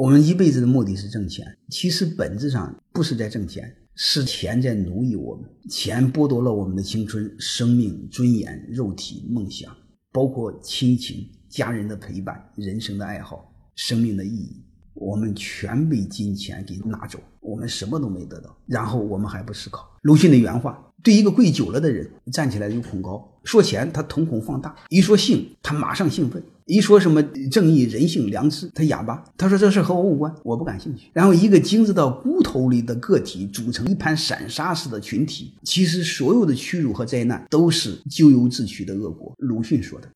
我们一辈子的目的是挣钱，其实本质上不是在挣钱，是钱在奴役我们，钱剥夺了我们的青春、生命、尊严、肉体、梦想，包括亲情、家人的陪伴、人生的爱好、生命的意义。我们全被金钱给拿走，我们什么都没得到，然后我们还不思考。鲁迅的原话：对一个跪久了的人，站起来就恐高；说钱，他瞳孔放大；一说性，他马上兴奋；一说什么正义、人性、良知，他哑巴。他说这事和我无关，我不感兴趣。然后，一个精致到骨头里的个体组成一盘散沙似的群体，其实所有的屈辱和灾难都是咎由自取的恶果。鲁迅说的。